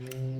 Mm.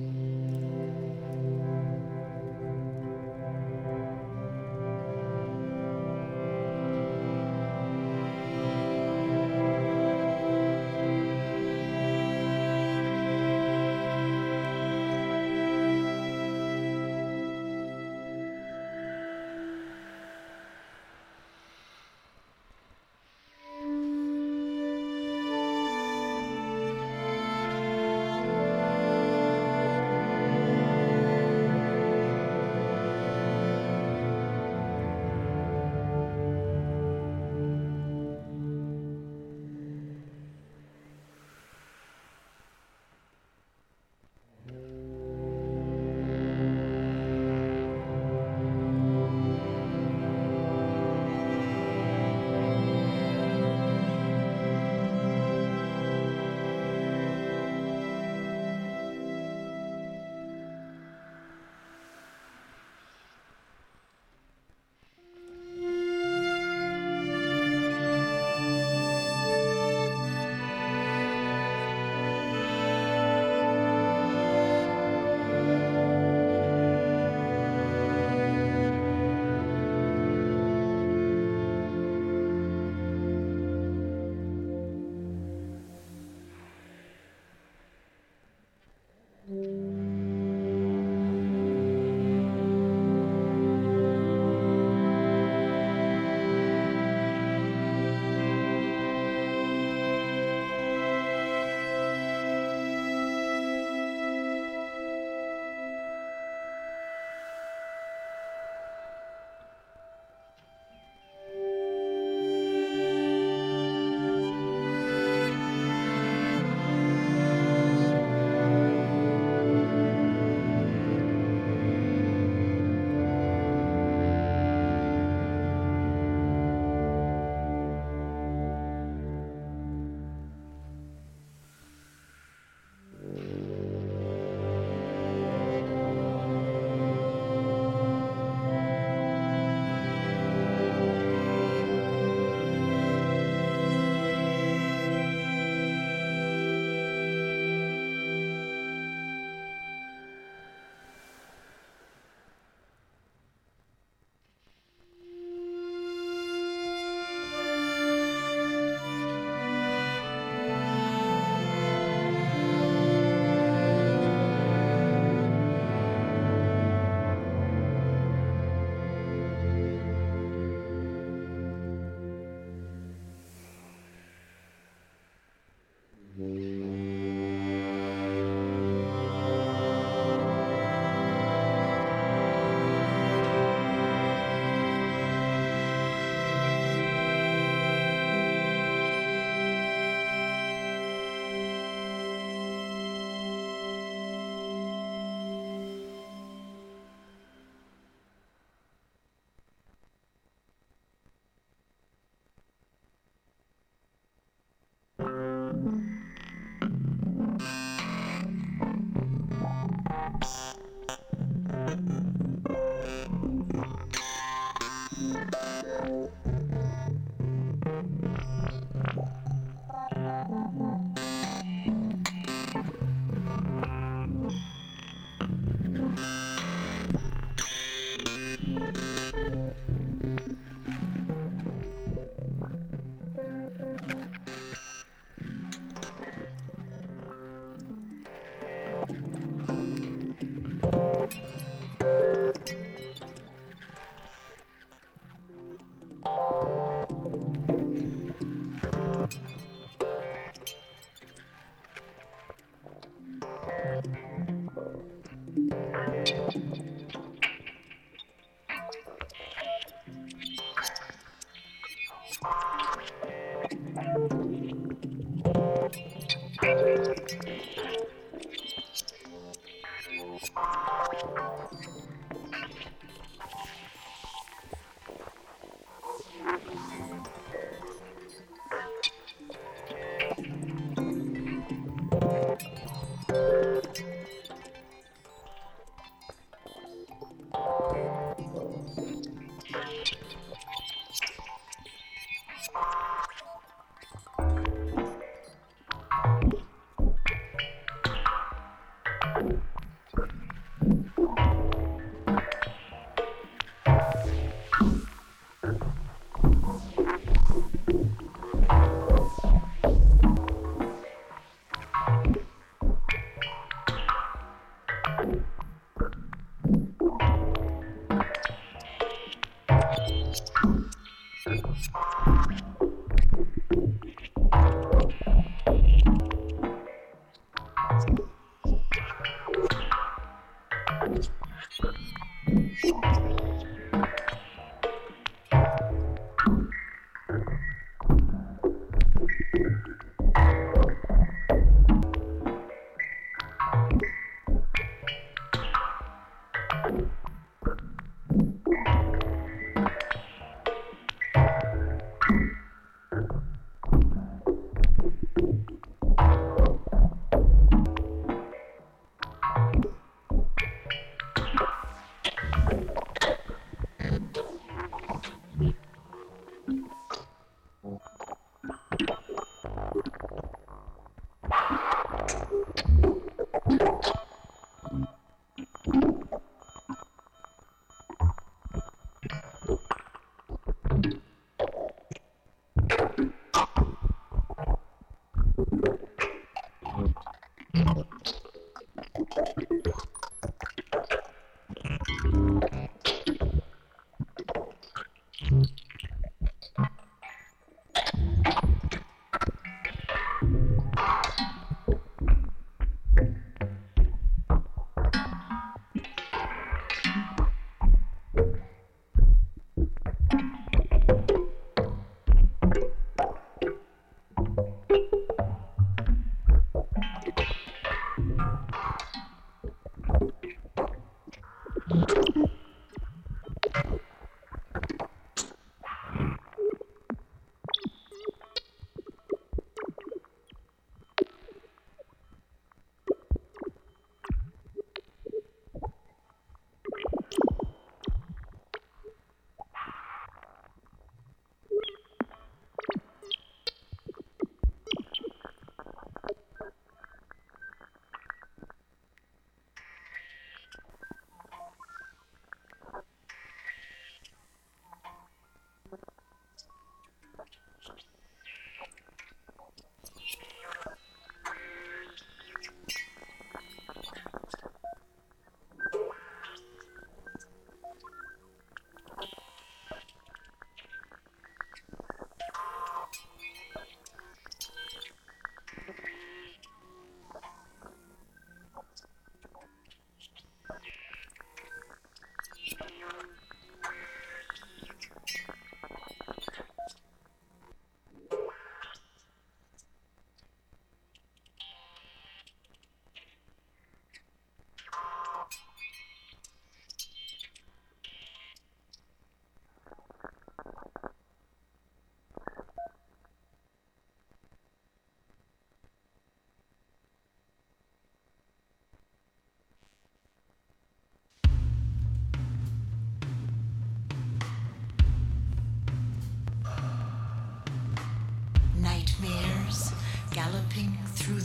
Nightmares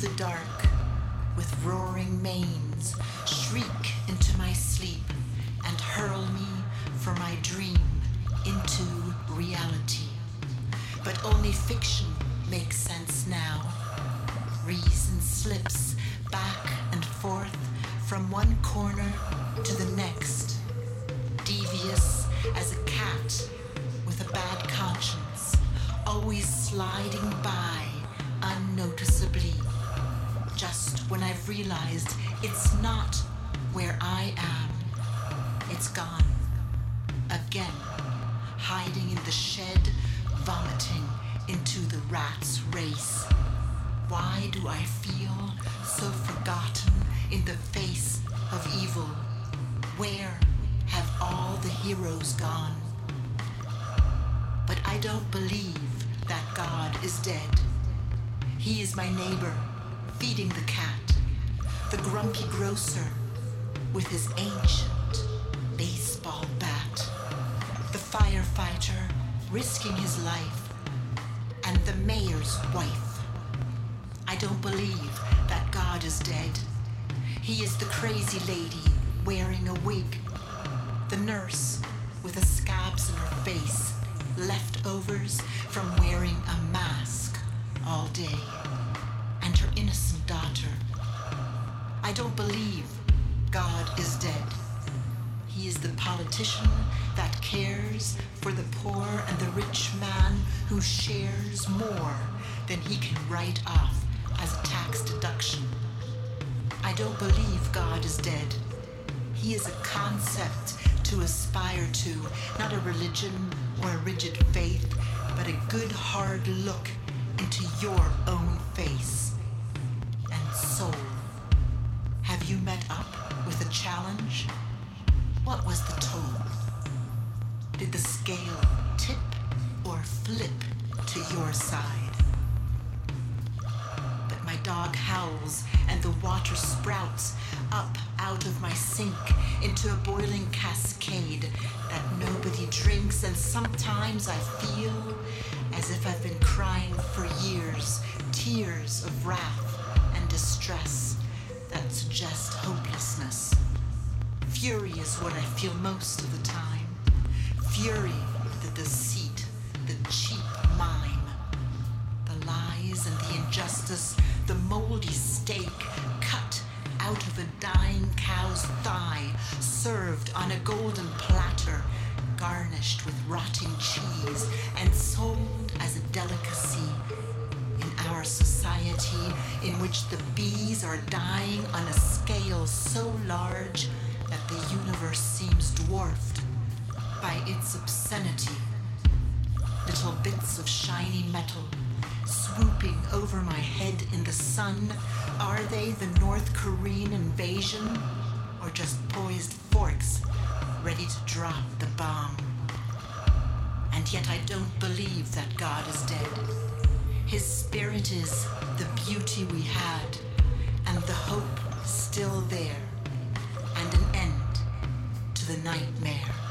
the dark with roaring manes shriek into my sleep and hurl me from my dream into reality. But only fiction makes sense now. Reason slips back and forth from one corner to the next, When I've realized it's not where I am, it's gone. Again, hiding in the shed, vomiting into the rat's race. Why do I feel so forgotten in the face of evil? Where have all the heroes gone? But I don't believe that God is dead. He is my neighbor, feeding the cat, the grumpy grocer with his ancient baseball bat, the firefighter risking his life, and the mayor's wife. I don't believe that God is dead. He is the crazy lady wearing a wig, the nurse with the scabs in her face, leftovers from wearing a mask all day, innocent daughter. I don't believe God is dead. He is the politician that cares for the poor and the rich man who shares more than he can write off as a tax deduction. I don't believe God is dead. He is a concept to aspire to, not a religion or a rigid faith, but a good hard look into your own face soul. Have you met up with a challenge? What was the toll? Did the scale tip or flip to your side? But my dog howls and the water sprouts up out of my sink into a boiling cascade that nobody drinks, and sometimes I feel as if I've been crying for years, tears of wrath distress that suggest hopelessness. Fury is what I feel most of the time. Fury, the deceit, the cheap mime, the lies and the injustice, the moldy steak cut out of a dying cow's thigh, served on a golden platter, garnished with rotting cheese, and sold as a delicacy our society in which the bees are dying on a scale so large that the universe seems dwarfed by its obscenity. Little bits of shiny metal swooping over my head in the sun. Are they the North Korean invasion? Or just poised forks ready to drop the bomb? And yet I don't believe that God is dead. His spirit is the beauty we had, and the hope still there, and an end to the nightmare.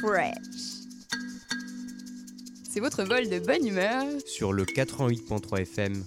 Fresh. C'est votre vol de bonne humeur sur le 88.3 FM.